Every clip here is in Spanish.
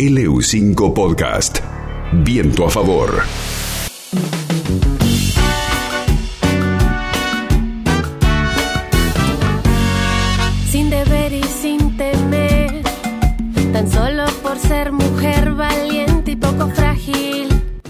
LU5 Podcast. Viento a favor. sin deber y sin temer, tan solo por ser mujer valiente y poco frágil.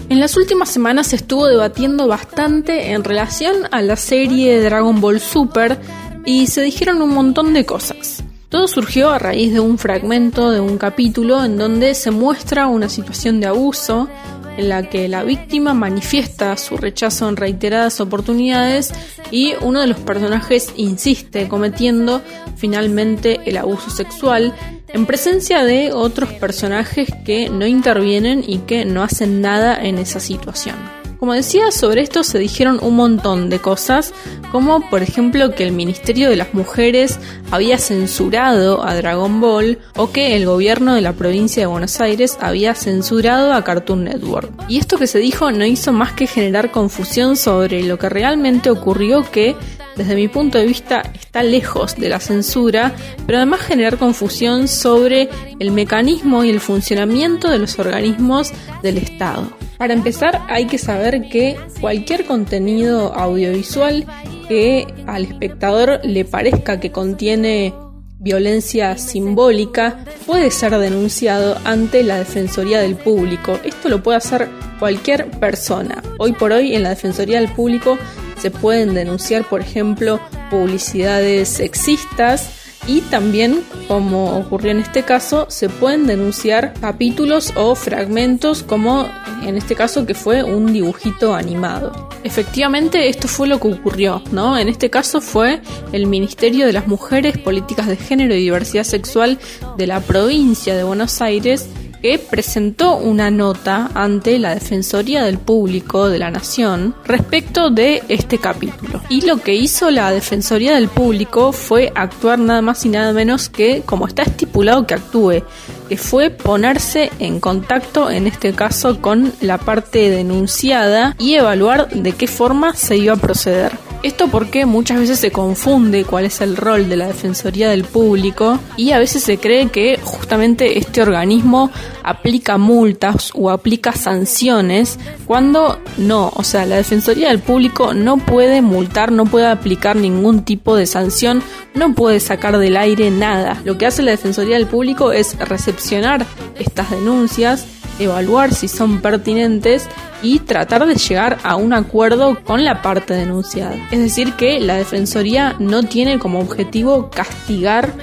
En las últimas semanas se estuvo debatiendo bastante en relación a la serie Dragon Ball Super y se dijeron un montón de cosas. Todo surgió a raíz de un fragmento de un capítulo en donde se muestra una situación de abuso en la que la víctima manifiesta su rechazo en reiteradas oportunidades y uno de los personajes insiste cometiendo finalmente el abuso sexual en presencia de otros personajes que no intervienen y que no hacen nada en esa situación. Como decía, sobre esto se dijeron un montón de cosas, como por ejemplo que el Ministerio de las Mujeres había censurado a Dragon Ball o que el gobierno de la provincia de Buenos Aires había censurado a Cartoon Network. Y esto que se dijo no hizo más que generar confusión sobre lo que realmente ocurrió que desde mi punto de vista está lejos de la censura, pero además generar confusión sobre el mecanismo y el funcionamiento de los organismos del Estado. Para empezar, hay que saber que cualquier contenido audiovisual que al espectador le parezca que contiene violencia simbólica puede ser denunciado ante la Defensoría del Público. Esto lo puede hacer cualquier persona. Hoy por hoy en la Defensoría del Público se pueden denunciar, por ejemplo, publicidades sexistas, y también, como ocurrió en este caso, se pueden denunciar capítulos o fragmentos como en este caso que fue un dibujito animado. Efectivamente, esto fue lo que ocurrió, ¿no? En este caso fue el Ministerio de las Mujeres, Políticas de Género y Diversidad Sexual de la provincia de Buenos Aires que presentó una nota ante la Defensoría del Público de la Nación respecto de este capítulo. Y lo que hizo la Defensoría del Público fue actuar nada más y nada menos que como está estipulado que actúe, que fue ponerse en contacto en este caso con la parte denunciada y evaluar de qué forma se iba a proceder. Esto porque muchas veces se confunde cuál es el rol de la Defensoría del Público y a veces se cree que justamente este organismo aplica multas o aplica sanciones cuando no, o sea, la Defensoría del Público no puede multar, no puede aplicar ningún tipo de sanción, no puede sacar del aire nada. Lo que hace la Defensoría del Público es recepcionar estas denuncias, evaluar si son pertinentes y tratar de llegar a un acuerdo con la parte denunciada. Es decir, que la Defensoría no tiene como objetivo castigar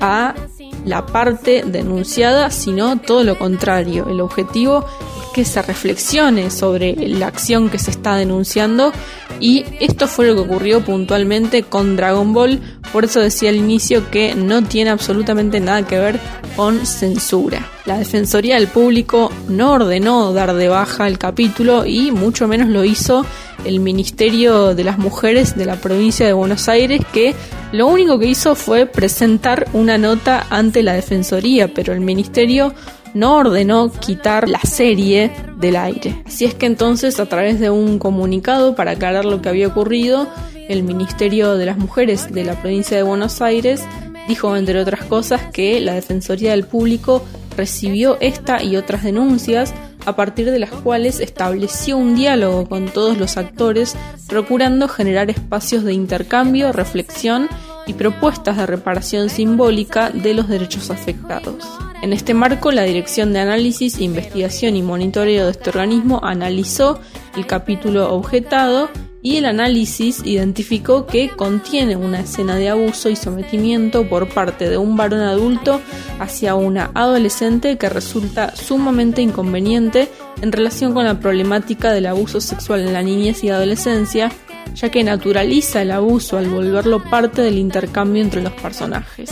a la parte denunciada, sino todo lo contrario. El objetivo es que se reflexione sobre la acción que se está denunciando y esto fue lo que ocurrió puntualmente con Dragon Ball, por eso decía al inicio que no tiene absolutamente nada que ver con censura. La Defensoría del Público no ordenó dar de baja el capítulo y mucho menos lo hizo el Ministerio de las Mujeres de la provincia de Buenos Aires que lo único que hizo fue presentar una nota ante la Defensoría, pero el Ministerio no ordenó quitar la serie del aire. Así es que entonces a través de un comunicado para aclarar lo que había ocurrido, el Ministerio de las Mujeres de la provincia de Buenos Aires dijo, entre otras cosas, que la Defensoría del Público recibió esta y otras denuncias a partir de las cuales estableció un diálogo con todos los actores, procurando generar espacios de intercambio, reflexión y propuestas de reparación simbólica de los derechos afectados. En este marco, la Dirección de Análisis, Investigación y Monitoreo de este organismo analizó el capítulo objetado y el análisis identificó que contiene una escena de abuso y sometimiento por parte de un varón adulto hacia una adolescente que resulta sumamente inconveniente en relación con la problemática del abuso sexual en la niñez y adolescencia, ya que naturaliza el abuso al volverlo parte del intercambio entre los personajes.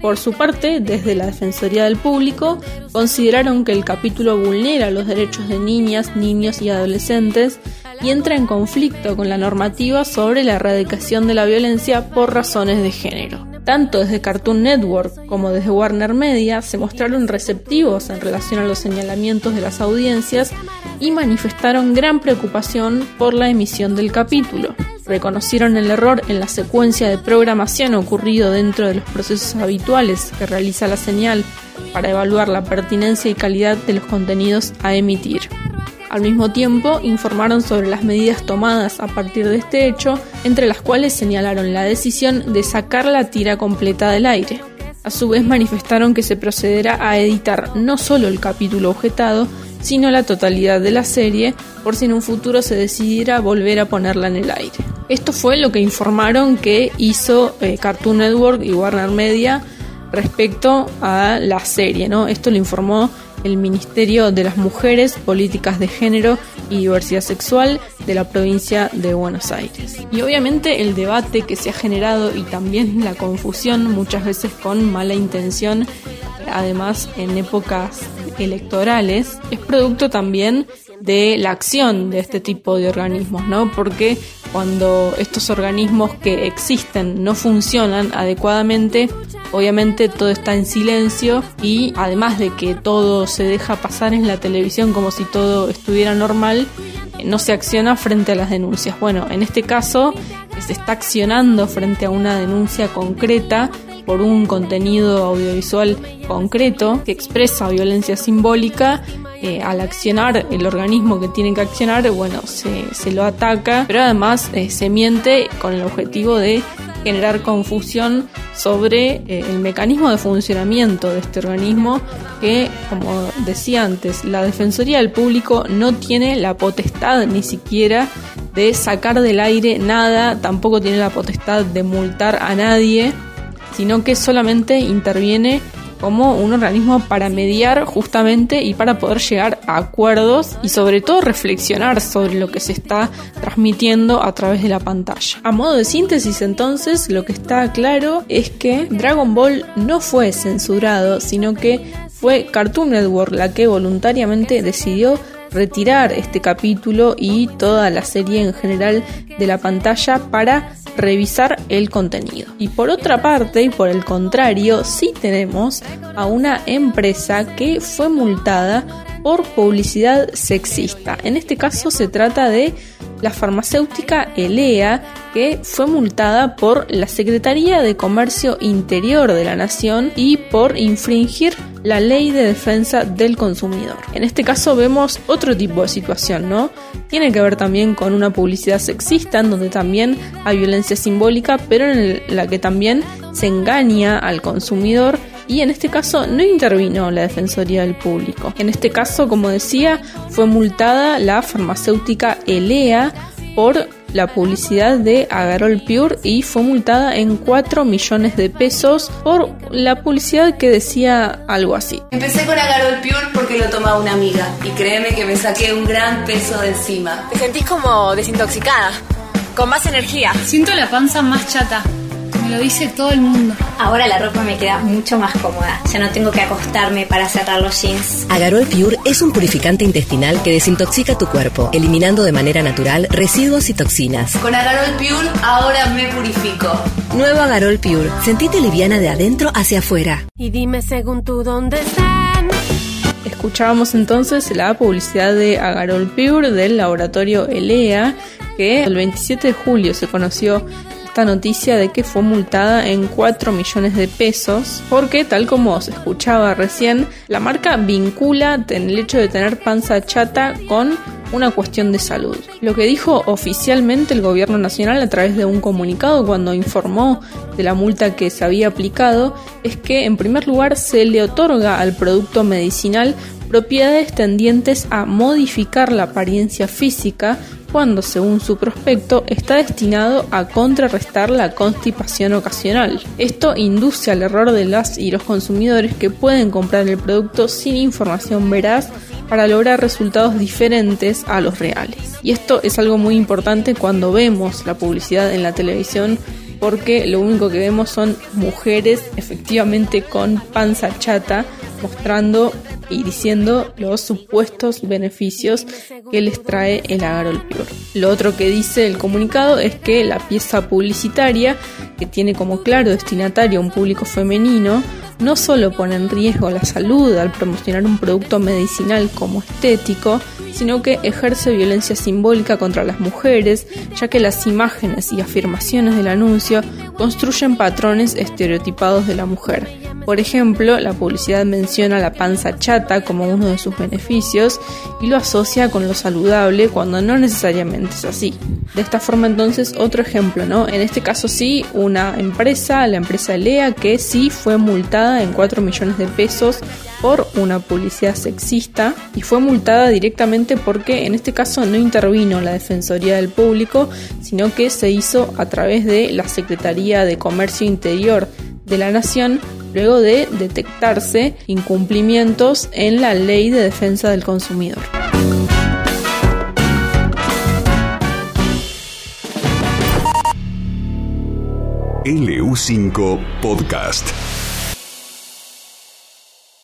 Por su parte, desde la Defensoría del Público, consideraron que el capítulo vulnera los derechos de niñas, niños y adolescentes y entra en conflicto con la normativa sobre la erradicación de la violencia por razones de género. Tanto desde Cartoon Network como desde Warner Media se mostraron receptivos en relación a los señalamientos de las audiencias y manifestaron gran preocupación por la emisión del capítulo. reconocieron el error en la secuencia de programación ocurrido dentro de los procesos habituales que realiza la señal para evaluar la pertinencia y calidad de los contenidos a emitir. Al mismo tiempo, informaron sobre las medidas tomadas a partir de este hecho, entre las cuales señalaron la decisión de sacar la tira completa del aire. A su vez manifestaron que se procederá a editar no solo el capítulo objetado, sino la totalidad de la serie, por si en un futuro se decidiera volver a ponerla en el aire. Esto fue lo que informaron que hizo eh, Cartoon Network y Warner Media respecto a la serie, ¿no? Esto lo informó el Ministerio de las Mujeres, Políticas de Género y Diversidad Sexual de la provincia de Buenos Aires. Y obviamente el debate que se ha generado y también la confusión, muchas veces con mala intención, además en épocas electorales, es producto también de la acción de este tipo de organismos, ¿no? Porque cuando estos organismos que existen no funcionan adecuadamente, obviamente todo está en silencio y además de que todo se deja pasar en la televisión como si todo estuviera normal, no se acciona frente a las denuncias. Bueno, en este caso se está accionando frente a una denuncia concreta por un contenido audiovisual concreto que expresa violencia simbólica eh, al accionar el organismo que tiene que accionar, bueno, se, se lo ataca, pero además eh, se miente con el objetivo de generar confusión sobre eh, el mecanismo de funcionamiento de este organismo que, como decía antes, la Defensoría del Público no tiene la potestad ni siquiera de sacar del aire nada, tampoco tiene la potestad de multar a nadie, sino que solamente interviene como un organismo para mediar justamente y para poder llegar a acuerdos y sobre todo reflexionar sobre lo que se está transmitiendo a través de la pantalla. A modo de síntesis entonces, lo que está claro es que Dragon Ball no fue censurado, sino que fue Cartoon Network la que voluntariamente decidió retirar este capítulo y toda la serie en general de la pantalla para revisar el contenido. Y por otra parte, y por el contrario, sí tenemos a una empresa que fue multada por publicidad sexista. En este caso se trata de la farmacéutica Elea, que fue multada por la Secretaría de Comercio Interior de la Nación y por infringir la ley de defensa del consumidor. En este caso vemos otro tipo de situación, ¿no? Tiene que ver también con una publicidad sexista en donde también hay violencia simbólica, pero en la que también se engaña al consumidor y en este caso no intervino la Defensoría del Público. En este caso, como decía, fue multada la farmacéutica Elea por la publicidad de Agarol Pure y fue multada en 4 millones de pesos por la publicidad que decía algo así. Empecé con Agarol Pure porque lo tomaba una amiga y créeme que me saqué un gran peso de encima. Te sentís como desintoxicada, con más energía. Siento la panza más chata. Me lo dice todo el mundo. Ahora la ropa me queda mucho más cómoda. Ya no tengo que acostarme para cerrar los jeans. Agarol Pure es un purificante intestinal que desintoxica tu cuerpo, eliminando de manera natural residuos y toxinas. Con Agarol Pure ahora me purifico. Nuevo Agarol Pure. Sentite liviana de adentro hacia afuera. Y dime según tú dónde están. Escuchábamos entonces la publicidad de Agarol Pure del laboratorio ELEA, que el 27 de julio se conoció esta noticia de que fue multada en 4 millones de pesos porque tal como se escuchaba recién, la marca vincula el hecho de tener panza chata con una cuestión de salud. Lo que dijo oficialmente el gobierno nacional a través de un comunicado cuando informó de la multa que se había aplicado es que en primer lugar se le otorga al producto medicinal propiedades tendientes a modificar la apariencia física cuando, según su prospecto, está destinado a contrarrestar la constipación ocasional. Esto induce al error de las y los consumidores que pueden comprar el producto sin información veraz para lograr resultados diferentes a los reales. Y esto es algo muy importante cuando vemos la publicidad en la televisión porque lo único que vemos son mujeres efectivamente con panza chata mostrando y diciendo los supuestos beneficios que les trae el Agarol Pure. Lo otro que dice el comunicado es que la pieza publicitaria, que tiene como claro destinatario un público femenino, no solo pone en riesgo la salud al promocionar un producto medicinal como estético, sino que ejerce violencia simbólica contra las mujeres, ya que las imágenes y afirmaciones del anuncio construyen patrones estereotipados de la mujer. Por ejemplo, la publicidad menciona la panza chata como uno de sus beneficios y lo asocia con lo saludable cuando no necesariamente es así. De esta forma entonces otro ejemplo, ¿no? En este caso sí, una empresa, la empresa Lea, que sí fue en 4 millones de pesos por una publicidad sexista y fue multada directamente porque en este caso no intervino la Defensoría del Público, sino que se hizo a través de la Secretaría de Comercio Interior de la Nación luego de detectarse incumplimientos en la Ley de Defensa del Consumidor. LU5 Podcast.